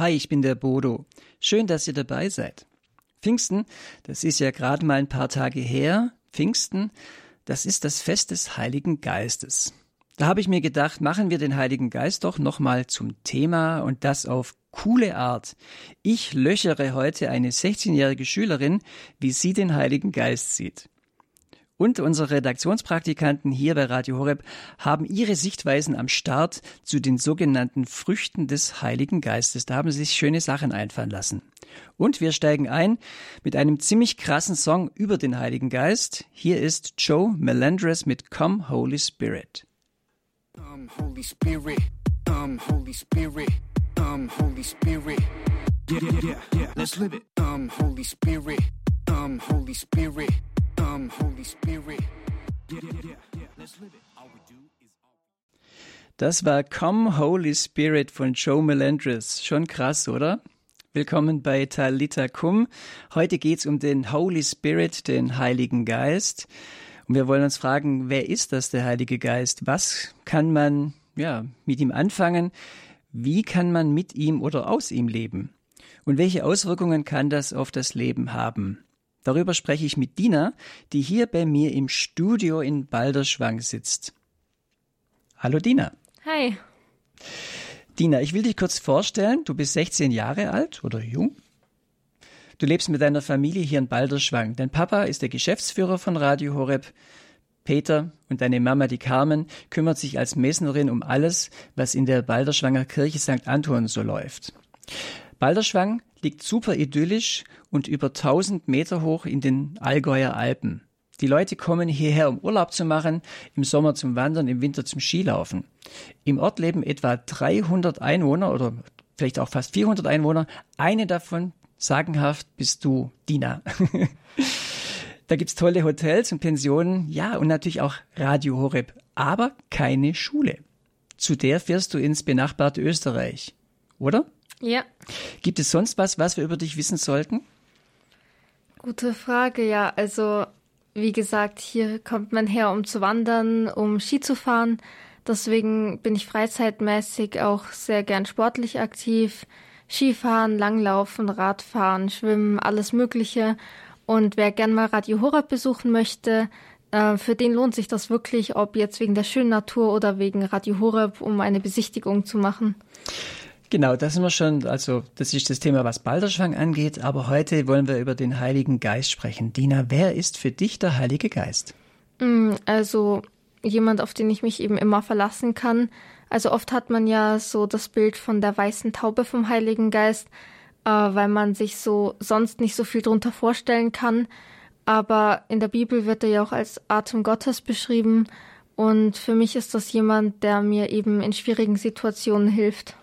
Hi, ich bin der Bodo. Schön, dass ihr dabei seid. Pfingsten, das ist ja gerade mal ein paar Tage her. Pfingsten, das ist das Fest des Heiligen Geistes. Da habe ich mir gedacht, machen wir den Heiligen Geist doch nochmal zum Thema und das auf coole Art. Ich löchere heute eine 16-jährige Schülerin, wie sie den Heiligen Geist sieht. Und unsere Redaktionspraktikanten hier bei Radio Horeb haben ihre Sichtweisen am Start zu den sogenannten Früchten des Heiligen Geistes. Da haben sie sich schöne Sachen einfallen lassen. Und wir steigen ein mit einem ziemlich krassen Song über den Heiligen Geist. Hier ist Joe Melendres mit Come Holy Spirit. Um, Holy Spirit, um, Holy Spirit, um, Holy Spirit. Yeah, yeah, yeah, yeah. Let's live it. Um, Holy Spirit, um, Holy Spirit, Holy Spirit. Yeah, yeah, yeah, yeah. Let's live it. All we do is all. Das war Come Holy Spirit von Joe Melendres. Schon krass, oder? Willkommen bei Talita Kum. Heute geht's um den Holy Spirit, den Heiligen Geist. Und wir wollen uns fragen, wer ist das, der Heilige Geist? Was kann man ja, mit ihm anfangen? Wie kann man mit ihm oder aus ihm leben? Und welche Auswirkungen kann das auf das Leben haben? Darüber spreche ich mit Dina, die hier bei mir im Studio in Balderschwang sitzt. Hallo Dina. Hi. Dina, ich will dich kurz vorstellen. Du bist 16 Jahre alt oder jung. Du lebst mit deiner Familie hier in Balderschwang. Dein Papa ist der Geschäftsführer von Radio Horeb. Peter und deine Mama, die Carmen, kümmert sich als Messnerin um alles, was in der Balderschwanger Kirche St. Anton so läuft. Balderschwang liegt super idyllisch und über 1000 Meter hoch in den Allgäuer Alpen. Die Leute kommen hierher, um Urlaub zu machen, im Sommer zum Wandern, im Winter zum Skilaufen. Im Ort leben etwa 300 Einwohner oder vielleicht auch fast 400 Einwohner. Eine davon sagenhaft bist du, Dina. da gibt's tolle Hotels und Pensionen, ja, und natürlich auch Radio Horeb, aber keine Schule. Zu der fährst du ins benachbarte Österreich, oder? Ja, Gibt es sonst was, was wir über dich wissen sollten? gute Frage. Ja, also wie gesagt, hier kommt man her, um zu wandern, um Ski zu fahren. Deswegen bin ich freizeitmäßig auch sehr gern sportlich aktiv. Skifahren, Langlaufen, Radfahren, Schwimmen, alles Mögliche. Und wer gern mal Radio Horeb besuchen möchte, äh, für den lohnt sich das wirklich, ob jetzt wegen der schönen Natur oder wegen Radio Horeb, um eine Besichtigung zu machen. Genau, das sind wir schon, also das ist das Thema, was Balderschwang angeht, aber heute wollen wir über den Heiligen Geist sprechen. Dina, wer ist für dich der Heilige Geist? Mm, Also jemand, auf den ich mich eben immer verlassen kann. Also oft hat man ja so das Bild von der weißen Taube vom Heiligen Geist, äh, weil man sich so sonst nicht so viel drunter vorstellen kann. Aber in der Bibel wird er ja auch als Atem Gottes beschrieben. Und für mich ist das jemand, der mir eben in schwierigen Situationen hilft.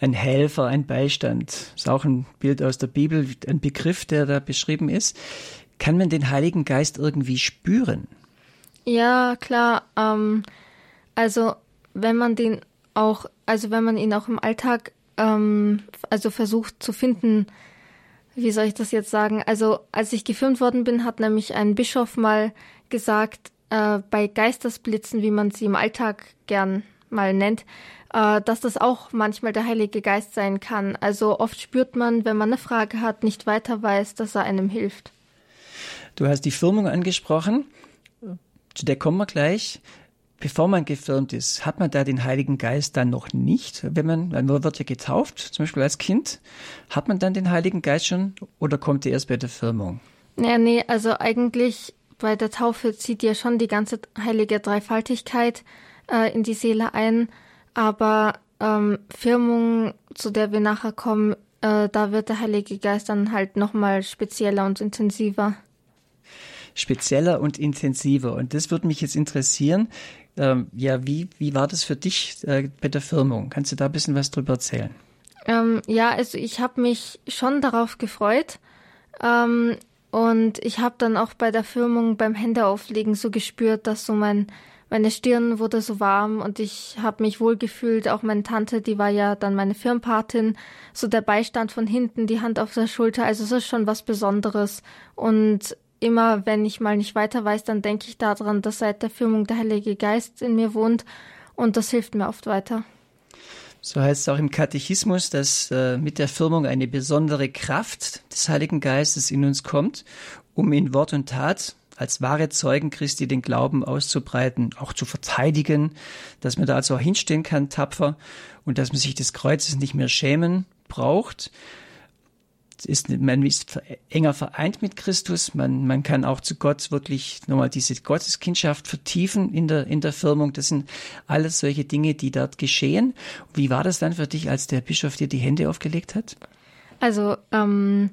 Ein Helfer, ein Beistand. Ist auch ein Bild aus der Bibel, ein Begriff, der da beschrieben ist. Kann man den Heiligen Geist irgendwie spüren? Ja, klar. Ähm, also wenn man den auch, also wenn man ihn auch im Alltag, ähm, also versucht zu finden, wie soll ich das jetzt sagen? Also als ich gefilmt worden bin, hat nämlich ein Bischof mal gesagt, äh, bei Geistesblitzen, wie man sie im Alltag gern mal nennt, äh, dass das auch manchmal der Heilige Geist sein kann. Also oft spürt man, wenn man eine Frage hat, nicht weiter weiß, dass er einem hilft. Du hast die Firmung angesprochen. Zu der kommen wir gleich. Bevor man gefirmt ist, hat man da den Heiligen Geist dann noch nicht? Wenn man, man wird ja getauft, zum Beispiel als Kind, hat man dann den Heiligen Geist schon oder kommt er erst bei der Firmung? Ja, nee, also eigentlich bei der Taufe zieht ja schon die ganze heilige Dreifaltigkeit äh, in die Seele ein, aber ähm, Firmung, zu der wir nachher kommen, äh, da wird der Heilige Geist dann halt nochmal spezieller und intensiver. spezieller und intensiver. Und das würde mich jetzt interessieren. Ähm, ja, wie, wie war das für dich äh, bei der Firmung? Kannst du da ein bisschen was drüber erzählen? Ähm, ja, also ich habe mich schon darauf gefreut. Ähm, und ich habe dann auch bei der Firmung beim Händeauflegen so gespürt, dass so mein meine Stirn wurde so warm und ich habe mich wohl gefühlt. Auch meine Tante, die war ja dann meine Firmpatin, so der Beistand von hinten, die Hand auf der Schulter. Also es ist schon was Besonderes. Und immer, wenn ich mal nicht weiter weiß, dann denke ich daran, dass seit der Firmung der Heilige Geist in mir wohnt und das hilft mir oft weiter. So heißt es auch im Katechismus, dass äh, mit der Firmung eine besondere Kraft des Heiligen Geistes in uns kommt, um in Wort und Tat als wahre Zeugen Christi den Glauben auszubreiten, auch zu verteidigen, dass man da also auch hinstehen kann, tapfer, und dass man sich des Kreuzes nicht mehr schämen braucht. Ist, man ist enger vereint mit Christus. Man, man kann auch zu Gott wirklich nochmal diese Gotteskindschaft vertiefen in der, in der Firmung. Das sind alles solche Dinge, die dort geschehen. Wie war das dann für dich, als der Bischof dir die Hände aufgelegt hat? Also, ähm,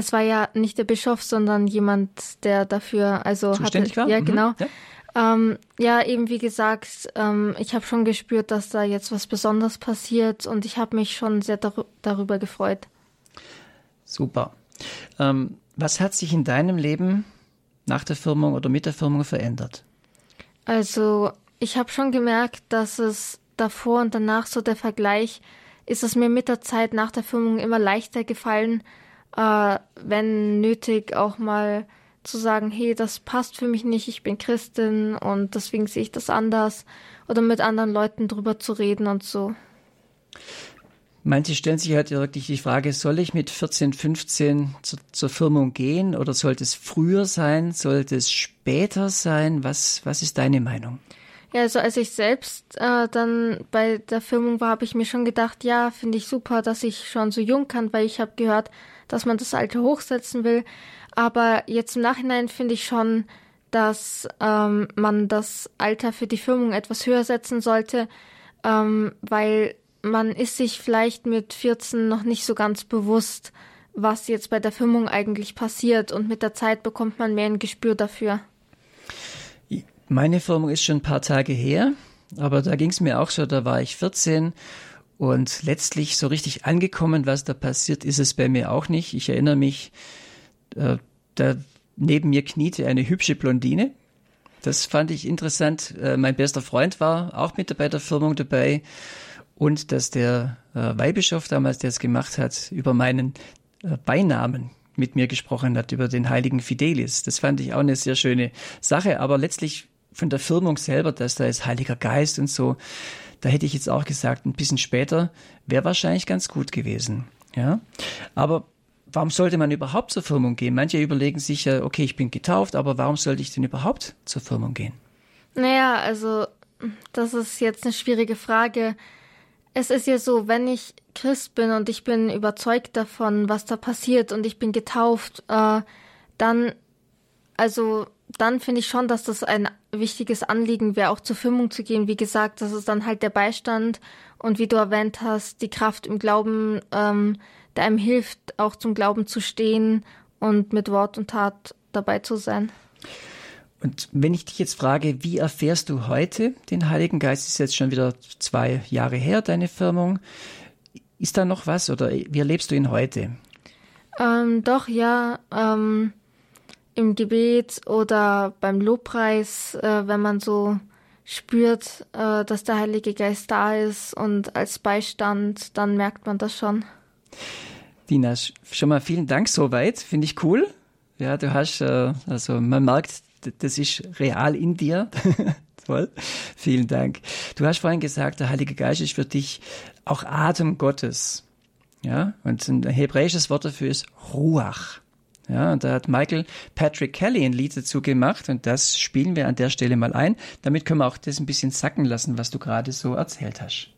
es war ja nicht der Bischof, sondern jemand, der dafür, also Zuständig hatte, war? ja Mhm. genau. Ja. Ähm, ja, eben wie gesagt, ähm, ich habe schon gespürt, dass da jetzt was Besonderes passiert und ich habe mich schon sehr dar darüber gefreut. Super. Ähm, was hat sich in deinem Leben nach der Firmung oder mit der Firmung verändert? Also ich habe schon gemerkt, dass es davor und danach so der Vergleich ist es mir mit der Zeit nach der Firmung immer leichter gefallen, äh, wenn nötig auch mal zu sagen, hey, das passt für mich nicht, ich bin Christin und deswegen sehe ich das anders oder mit anderen Leuten drüber zu reden und so. Manche stellen sich halt wirklich die Frage, soll ich mit 14, 15 zu, zur Firmung gehen oder sollte es früher sein, sollte es später sein? Was, was ist deine Meinung? Ja, also als ich selbst äh, dann bei der Firmung war, habe ich mir schon gedacht, ja, finde ich super, dass ich schon so jung kann, weil ich habe gehört, dass man das Alter hochsetzen will. Aber jetzt im Nachhinein finde ich schon, dass ähm, man das Alter für die Firmung etwas höher setzen sollte, ähm, weil man ist sich vielleicht mit 14 noch nicht so ganz bewusst, was jetzt bei der Firmung eigentlich passiert und mit der Zeit bekommt man mehr ein Gespür dafür. Meine Firmung ist schon ein paar Tage her, aber da ging es mir auch so, da war ich 14 und letztlich so richtig angekommen, was da passiert, ist es bei mir auch nicht. Ich erinnere mich, äh, da neben mir kniete eine hübsche Blondine. Das fand ich interessant. Äh, mein bester Freund war auch mit bei der Firmung dabei und dass der äh, Weihbischof damals, der es gemacht hat, über meinen äh, Beinamen mit mir gesprochen hat, über den heiligen Fidelis. Das fand ich auch eine sehr schöne Sache, aber letztlich von der Firmung selber, dass da ist Heiliger Geist und so, da hätte ich jetzt auch gesagt, ein bisschen später wäre wahrscheinlich ganz gut gewesen. Ja, aber warum sollte man überhaupt zur Firmung gehen? Manche überlegen sich ja, okay, ich bin getauft, aber warum sollte ich denn überhaupt zur Firmung gehen? Naja, also das ist jetzt eine schwierige Frage. Es ist ja so, wenn ich Christ bin und ich bin überzeugt davon, was da passiert und ich bin getauft, äh, dann, also dann finde ich schon, dass das ein wichtiges Anliegen wäre, auch zur Firmung zu gehen. Wie gesagt, das ist dann halt der Beistand und wie du erwähnt hast, die Kraft im Glauben, ähm, der einem hilft, auch zum Glauben zu stehen und mit Wort und Tat dabei zu sein. Und wenn ich dich jetzt frage, wie erfährst du heute den Heiligen Geist? Ist jetzt schon wieder zwei Jahre her, deine Firmung. Ist da noch was oder wie erlebst du ihn heute? Ähm, doch, ja. Ähm, Im Gebet oder beim Lobpreis, äh, wenn man so spürt, äh, dass der Heilige Geist da ist und als Beistand, dann merkt man das schon. Dina, schon mal vielen Dank soweit. Finde ich cool. Ja, du hast, äh, also man merkt, das ist real in dir. Toll. Vielen Dank. Du hast vorhin gesagt, der Heilige Geist ist für dich auch Atem Gottes. Ja, und ein hebräisches Wort dafür ist Ruach. Ja, und da hat Michael Patrick Kelly ein Lied dazu gemacht und das spielen wir an der Stelle mal ein. Damit können wir auch das ein bisschen sacken lassen, was du gerade so erzählt hast.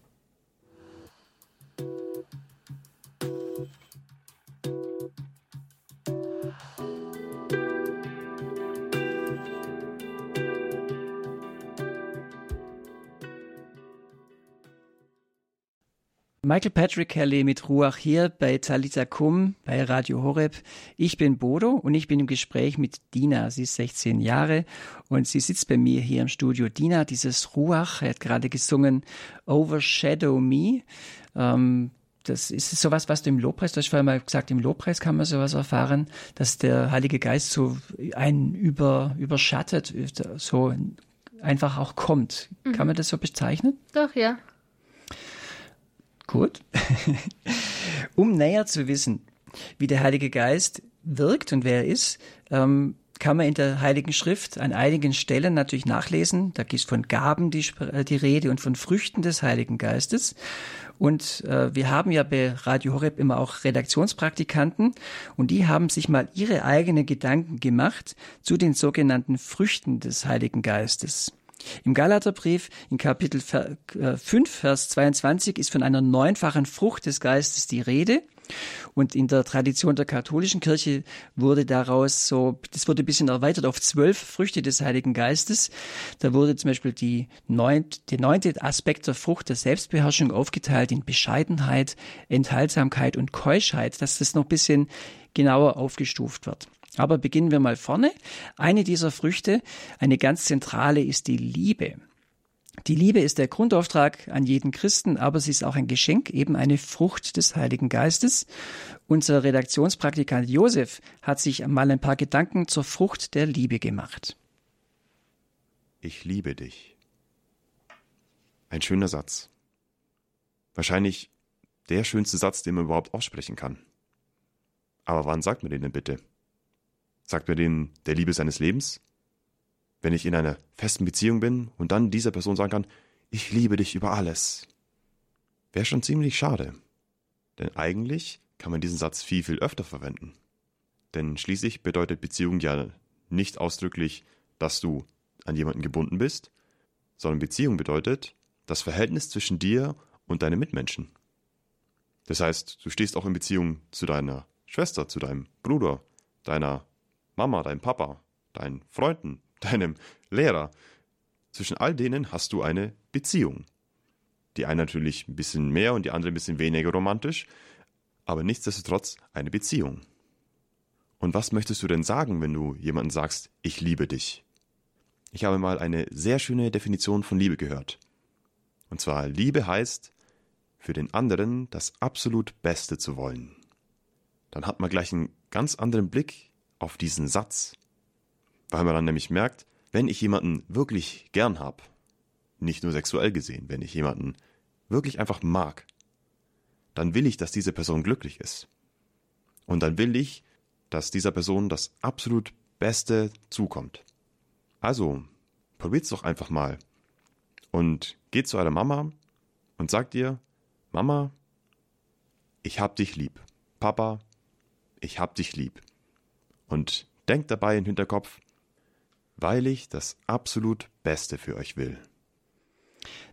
Michael Patrick Kelly mit Ruach hier bei Talita Kum bei Radio Horeb. Ich bin Bodo und ich bin im Gespräch mit Dina. Sie ist 16 Jahre und sie sitzt bei mir hier im Studio. Dina, dieses Ruach, er hat gerade gesungen Overshadow Me. Ähm, das ist sowas, was du im Lobpreis, du hast vorher mal gesagt, im Lobpreis kann man sowas erfahren, dass der Heilige Geist so einen über, überschattet, so einfach auch kommt. Mhm. Kann man das so bezeichnen? Doch, ja. Gut. um näher zu wissen, wie der Heilige Geist wirkt und wer er ist, ähm, kann man in der Heiligen Schrift an einigen Stellen natürlich nachlesen. Da gibt es von Gaben die, die Rede und von Früchten des Heiligen Geistes. Und äh, wir haben ja bei Radio Horeb immer auch Redaktionspraktikanten und die haben sich mal ihre eigenen Gedanken gemacht zu den sogenannten Früchten des Heiligen Geistes. Im Galaterbrief in Kapitel 5, äh, Vers 22 ist von einer neunfachen Frucht des Geistes die Rede. Und in der Tradition der katholischen Kirche wurde daraus so, das wurde ein bisschen erweitert auf zwölf Früchte des Heiligen Geistes. Da wurde zum Beispiel die neunt, der neunte Aspekt der Frucht der Selbstbeherrschung aufgeteilt in Bescheidenheit, Enthaltsamkeit und Keuschheit, dass das noch ein bisschen genauer aufgestuft wird. Aber beginnen wir mal vorne. Eine dieser Früchte, eine ganz zentrale, ist die Liebe. Die Liebe ist der Grundauftrag an jeden Christen, aber sie ist auch ein Geschenk, eben eine Frucht des Heiligen Geistes. Unser Redaktionspraktikant Josef hat sich mal ein paar Gedanken zur Frucht der Liebe gemacht. Ich liebe dich. Ein schöner Satz. Wahrscheinlich der schönste Satz, den man überhaupt aussprechen kann. Aber wann sagt man den denn bitte? Sagt man den der Liebe seines Lebens? wenn ich in einer festen Beziehung bin und dann dieser Person sagen kann, ich liebe dich über alles. Wäre schon ziemlich schade. Denn eigentlich kann man diesen Satz viel, viel öfter verwenden. Denn schließlich bedeutet Beziehung ja nicht ausdrücklich, dass du an jemanden gebunden bist, sondern Beziehung bedeutet das Verhältnis zwischen dir und deinen Mitmenschen. Das heißt, du stehst auch in Beziehung zu deiner Schwester, zu deinem Bruder, deiner Mama, deinem Papa, deinen Freunden, deinem Lehrer. Zwischen all denen hast du eine Beziehung. Die eine natürlich ein bisschen mehr und die andere ein bisschen weniger romantisch, aber nichtsdestotrotz eine Beziehung. Und was möchtest du denn sagen, wenn du jemandem sagst, ich liebe dich? Ich habe mal eine sehr schöne Definition von Liebe gehört. Und zwar, Liebe heißt, für den anderen das absolut Beste zu wollen. Dann hat man gleich einen ganz anderen Blick auf diesen Satz weil man dann nämlich merkt, wenn ich jemanden wirklich gern habe, nicht nur sexuell gesehen, wenn ich jemanden wirklich einfach mag, dann will ich, dass diese Person glücklich ist. Und dann will ich, dass dieser Person das absolut Beste zukommt. Also, probiert's doch einfach mal. Und geht zu eurer Mama und sagt ihr, Mama, ich hab dich lieb. Papa, ich hab dich lieb. Und denkt dabei im Hinterkopf, weil ich das absolut Beste für euch will.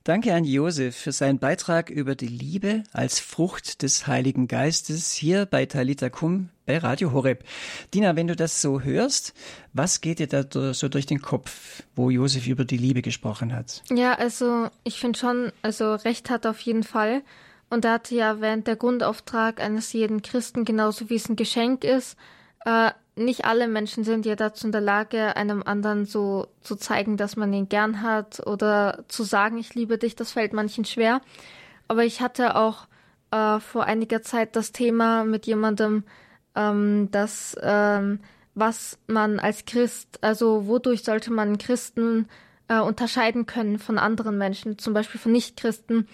Danke an Josef für seinen Beitrag über die Liebe als Frucht des Heiligen Geistes hier bei Talita Kum bei Radio Horeb. Dina, wenn du das so hörst, was geht dir da so durch den Kopf, wo Josef über die Liebe gesprochen hat? Ja, also ich finde schon, also Recht hat auf jeden Fall. Und da hatte ja während der Grundauftrag eines jeden Christen, genauso wie es ein Geschenk ist, äh, nicht alle Menschen sind ja dazu in der Lage, einem anderen so zu zeigen, dass man ihn gern hat oder zu sagen, ich liebe dich, das fällt manchen schwer. Aber ich hatte auch äh, vor einiger Zeit das Thema mit jemandem, ähm, dass ähm, was man als Christ, also wodurch sollte man Christen äh, unterscheiden können von anderen Menschen, zum Beispiel von Nichtchristen.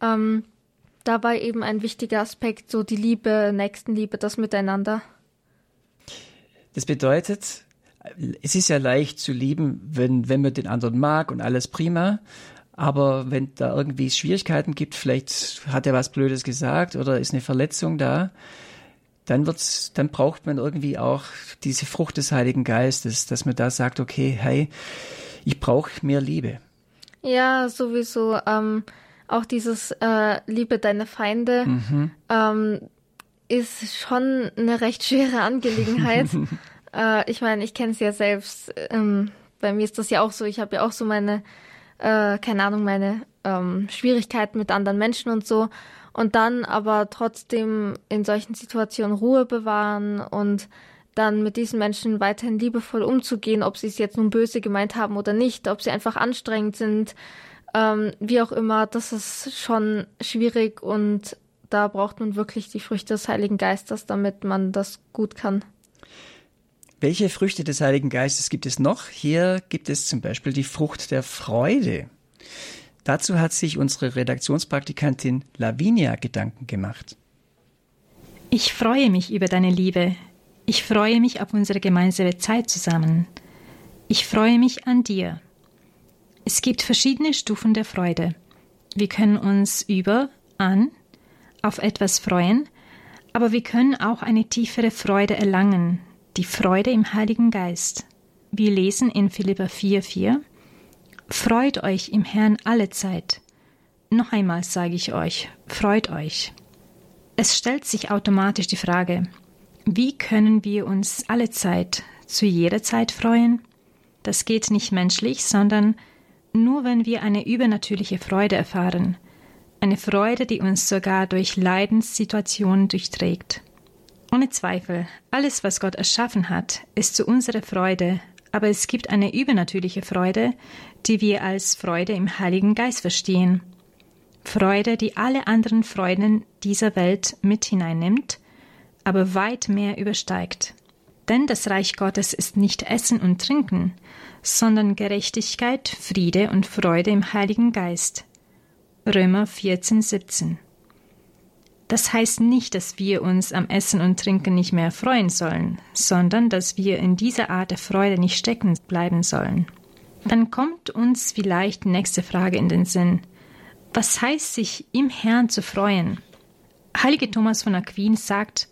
Ähm, da war eben ein wichtiger Aspekt, so die Liebe, Nächstenliebe, das Miteinander. Das bedeutet, es ist ja leicht zu lieben, wenn, wenn man den anderen mag und alles prima. Aber wenn da irgendwie Schwierigkeiten gibt, vielleicht hat er was Blödes gesagt oder ist eine Verletzung da, dann wird's, dann braucht man irgendwie auch diese Frucht des Heiligen Geistes, dass man da sagt, okay, hey, ich brauche mehr Liebe. Ja, sowieso. Ähm, auch dieses äh, Liebe deine Feinde. Mhm. Ähm, ist schon eine recht schwere Angelegenheit. äh, ich meine, ich kenne es ja selbst. Ähm, bei mir ist das ja auch so. Ich habe ja auch so meine, äh, keine Ahnung, meine ähm, Schwierigkeiten mit anderen Menschen und so. Und dann aber trotzdem in solchen Situationen Ruhe bewahren und dann mit diesen Menschen weiterhin liebevoll umzugehen, ob sie es jetzt nun böse gemeint haben oder nicht, ob sie einfach anstrengend sind, ähm, wie auch immer, das ist schon schwierig und da braucht man wirklich die Früchte des Heiligen Geistes, damit man das gut kann. Welche Früchte des Heiligen Geistes gibt es noch? Hier gibt es zum Beispiel die Frucht der Freude. Dazu hat sich unsere Redaktionspraktikantin Lavinia Gedanken gemacht. Ich freue mich über deine Liebe. Ich freue mich auf unsere gemeinsame Zeit zusammen. Ich freue mich an dir. Es gibt verschiedene Stufen der Freude. Wir können uns über an, auf etwas freuen, aber wir können auch eine tiefere Freude erlangen, die Freude im Heiligen Geist. Wir lesen in Philippa 4,4 Freut euch im Herrn alle Zeit. Noch einmal sage ich euch, freut euch. Es stellt sich automatisch die Frage, wie können wir uns alle Zeit, zu jeder Zeit freuen? Das geht nicht menschlich, sondern nur wenn wir eine übernatürliche Freude erfahren, eine Freude, die uns sogar durch Leidenssituationen durchträgt. Ohne Zweifel, alles, was Gott erschaffen hat, ist zu unserer Freude, aber es gibt eine übernatürliche Freude, die wir als Freude im Heiligen Geist verstehen. Freude, die alle anderen Freuden dieser Welt mit hineinnimmt, aber weit mehr übersteigt. Denn das Reich Gottes ist nicht Essen und Trinken, sondern Gerechtigkeit, Friede und Freude im Heiligen Geist. Römer 14, 17. Das heißt nicht, dass wir uns am Essen und Trinken nicht mehr freuen sollen, sondern dass wir in dieser Art der Freude nicht stecken bleiben sollen. Dann kommt uns vielleicht die nächste Frage in den Sinn. Was heißt sich im Herrn zu freuen? Heilige Thomas von Aquin sagt,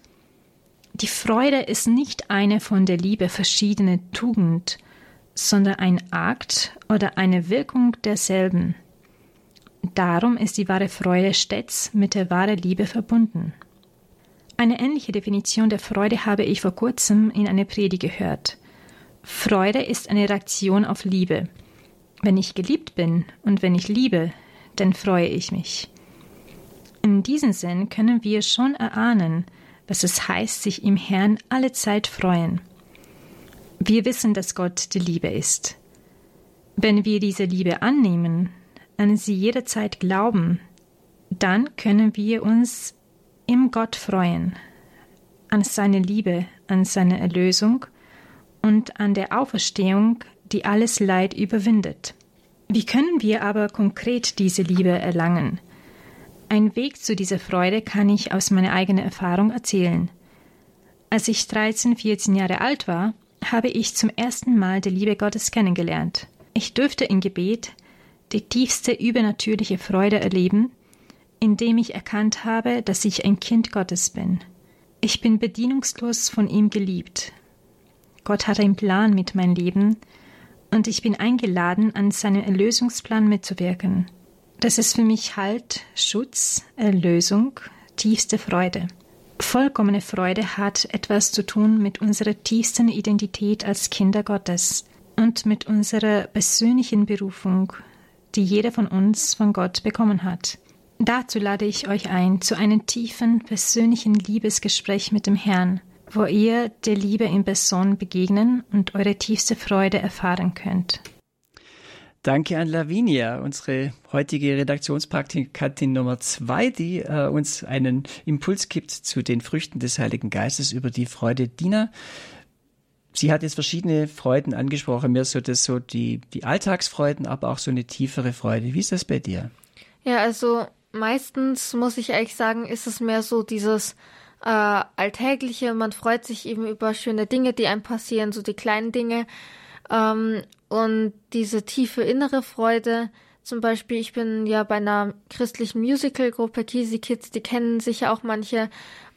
die Freude ist nicht eine von der Liebe verschiedene Tugend, sondern ein Akt oder eine Wirkung derselben. Darum ist die wahre Freude stets mit der wahren Liebe verbunden. Eine ähnliche Definition der Freude habe ich vor kurzem in einer Predigt gehört. Freude ist eine Reaktion auf Liebe. Wenn ich geliebt bin und wenn ich liebe, dann freue ich mich. In diesem Sinn können wir schon erahnen, was es heißt, sich im Herrn alle Zeit freuen. Wir wissen, dass Gott die Liebe ist. Wenn wir diese Liebe annehmen, an sie jederzeit glauben, dann können wir uns im Gott freuen, an seine Liebe, an seine Erlösung und an der Auferstehung, die alles Leid überwindet. Wie können wir aber konkret diese Liebe erlangen? Ein Weg zu dieser Freude kann ich aus meiner eigenen Erfahrung erzählen. Als ich 13, 14 Jahre alt war, habe ich zum ersten Mal die Liebe Gottes kennengelernt. Ich durfte im Gebet die tiefste übernatürliche Freude erleben, indem ich erkannt habe, dass ich ein Kind Gottes bin. Ich bin bedienungslos von ihm geliebt. Gott hat einen Plan mit meinem Leben und ich bin eingeladen, an seinem Erlösungsplan mitzuwirken. Das ist für mich Halt, Schutz, Erlösung, tiefste Freude. Vollkommene Freude hat etwas zu tun mit unserer tiefsten Identität als Kinder Gottes und mit unserer persönlichen Berufung, die jeder von uns von Gott bekommen hat. Dazu lade ich euch ein zu einem tiefen persönlichen Liebesgespräch mit dem Herrn, wo ihr der Liebe in Person begegnen und eure tiefste Freude erfahren könnt. Danke an Lavinia, unsere heutige Redaktionspraktikantin Nummer zwei, die äh, uns einen Impuls gibt zu den Früchten des Heiligen Geistes über die Freude. Dina, sie hat jetzt verschiedene Freuden angesprochen, mehr so das so die, die Alltagsfreuden, aber auch so eine tiefere Freude. Wie ist das bei dir? Ja, also meistens muss ich ehrlich sagen, ist es mehr so dieses äh, Alltägliche. Man freut sich eben über schöne Dinge, die einem passieren, so die kleinen Dinge. Ähm, und diese tiefe innere Freude, zum Beispiel, ich bin ja bei einer christlichen Musicalgruppe, Kisi Kids, die kennen sicher auch manche.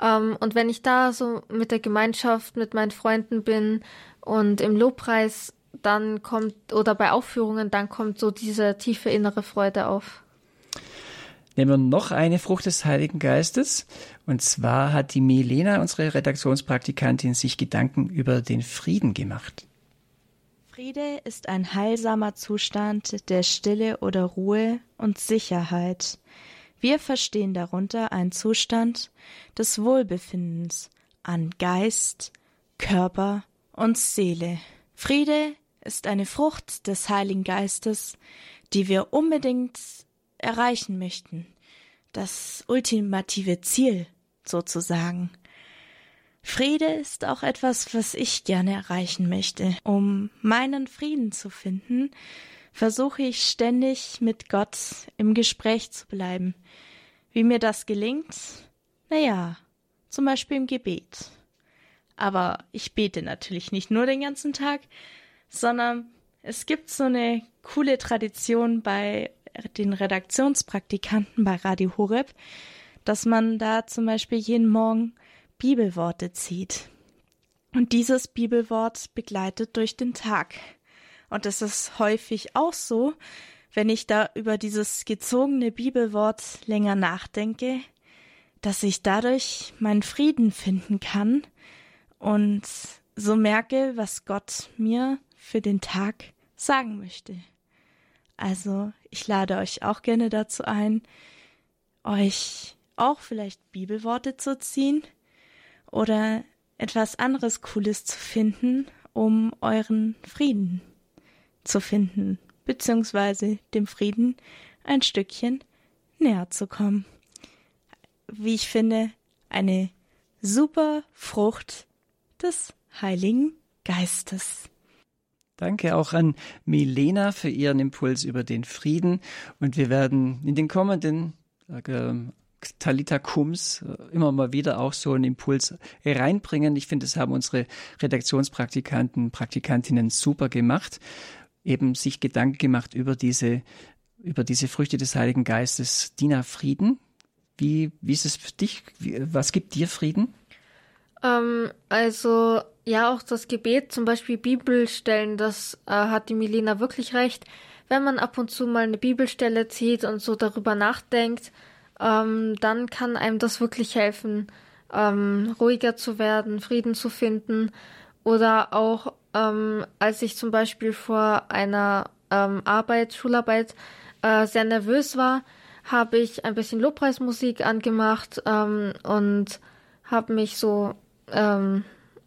Ähm, und wenn ich da so mit der Gemeinschaft, mit meinen Freunden bin und im Lobpreis, dann kommt, oder bei Aufführungen, dann kommt so diese tiefe innere Freude auf. Nehmen wir noch eine Frucht des Heiligen Geistes. Und zwar hat die Milena, unsere Redaktionspraktikantin, sich Gedanken über den Frieden gemacht. Friede ist ein heilsamer Zustand der Stille oder Ruhe und Sicherheit. Wir verstehen darunter einen Zustand des Wohlbefindens an Geist, Körper und Seele. Friede ist eine Frucht des Heiligen Geistes, die wir unbedingt erreichen möchten. Das ultimative Ziel sozusagen. Friede ist auch etwas, was ich gerne erreichen möchte. Um meinen Frieden zu finden, versuche ich ständig mit Gott im Gespräch zu bleiben. Wie mir das gelingt? Naja, zum Beispiel im Gebet. Aber ich bete natürlich nicht nur den ganzen Tag, sondern es gibt so eine coole Tradition bei den Redaktionspraktikanten bei Radio Horeb, dass man da zum Beispiel jeden Morgen Bibelworte zieht. Und dieses Bibelwort begleitet durch den Tag. Und es ist häufig auch so, wenn ich da über dieses gezogene Bibelwort länger nachdenke, dass ich dadurch meinen Frieden finden kann und so merke, was Gott mir für den Tag sagen möchte. Also ich lade euch auch gerne dazu ein, euch auch vielleicht Bibelworte zu ziehen oder etwas anderes Cooles zu finden, um euren Frieden zu finden, beziehungsweise dem Frieden ein Stückchen näher zu kommen. Wie ich finde, eine super Frucht des Heiligen Geistes. Danke auch an Milena für ihren Impuls über den Frieden. Und wir werden in den kommenden äh, Talita Kums äh, immer mal wieder auch so einen Impuls reinbringen. Ich finde, das haben unsere Redaktionspraktikanten, Praktikantinnen super gemacht. Eben sich Gedanken gemacht über diese, über diese Früchte des Heiligen Geistes. Dina Frieden. Wie, wie ist es für dich? Was gibt dir Frieden? Ähm, also ja, auch das Gebet, zum Beispiel Bibelstellen, das äh, hat die Milena wirklich recht. Wenn man ab und zu mal eine Bibelstelle zieht und so darüber nachdenkt, ähm, dann kann einem das wirklich helfen, ähm, ruhiger zu werden, Frieden zu finden. Oder auch, ähm, als ich zum Beispiel vor einer ähm, Arbeit, Schularbeit äh, sehr nervös war, habe ich ein bisschen Lobpreismusik angemacht ähm, und habe mich so ähm,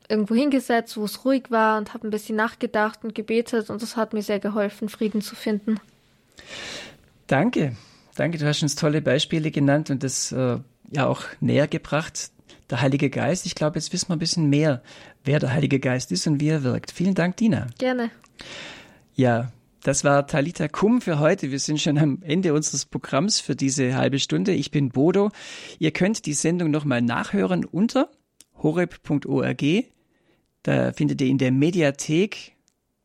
irgendwo hingesetzt, wo es ruhig war und habe ein bisschen nachgedacht und gebetet und das hat mir sehr geholfen, Frieden zu finden. Danke. Danke, du hast uns tolle Beispiele genannt und das äh, ja auch näher gebracht. Der Heilige Geist, ich glaube, jetzt wissen wir ein bisschen mehr, wer der Heilige Geist ist und wie er wirkt. Vielen Dank, Dina. Gerne. Ja, das war Talita Kum für heute. Wir sind schon am Ende unseres Programms für diese halbe Stunde. Ich bin Bodo. Ihr könnt die Sendung nochmal nachhören unter horeb.org. Da findet ihr in der Mediathek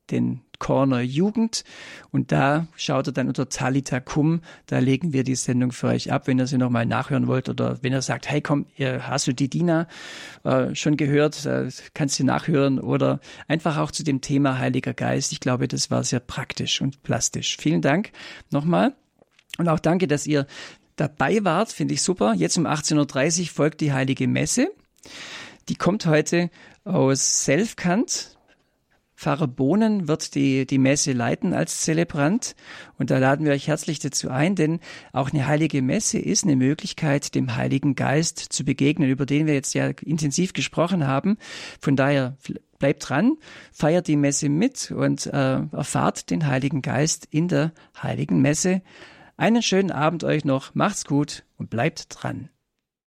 den Corner Jugend und da schaut ihr dann unter Talita Kum, da legen wir die Sendung für euch ab, wenn ihr sie nochmal nachhören wollt oder wenn ihr sagt, hey komm, hast du die Dina äh, schon gehört, äh, kannst du nachhören oder einfach auch zu dem Thema Heiliger Geist. Ich glaube, das war sehr praktisch und plastisch. Vielen Dank nochmal und auch danke, dass ihr dabei wart, finde ich super. Jetzt um 18.30 Uhr folgt die Heilige Messe. Die kommt heute aus Selfkant. Pfarrer Bohnen wird die, die Messe leiten als Zelebrant. Und da laden wir euch herzlich dazu ein, denn auch eine heilige Messe ist eine Möglichkeit, dem Heiligen Geist zu begegnen, über den wir jetzt ja intensiv gesprochen haben. Von daher bleibt dran, feiert die Messe mit und äh, erfahrt den Heiligen Geist in der Heiligen Messe. Einen schönen Abend euch noch, macht's gut und bleibt dran.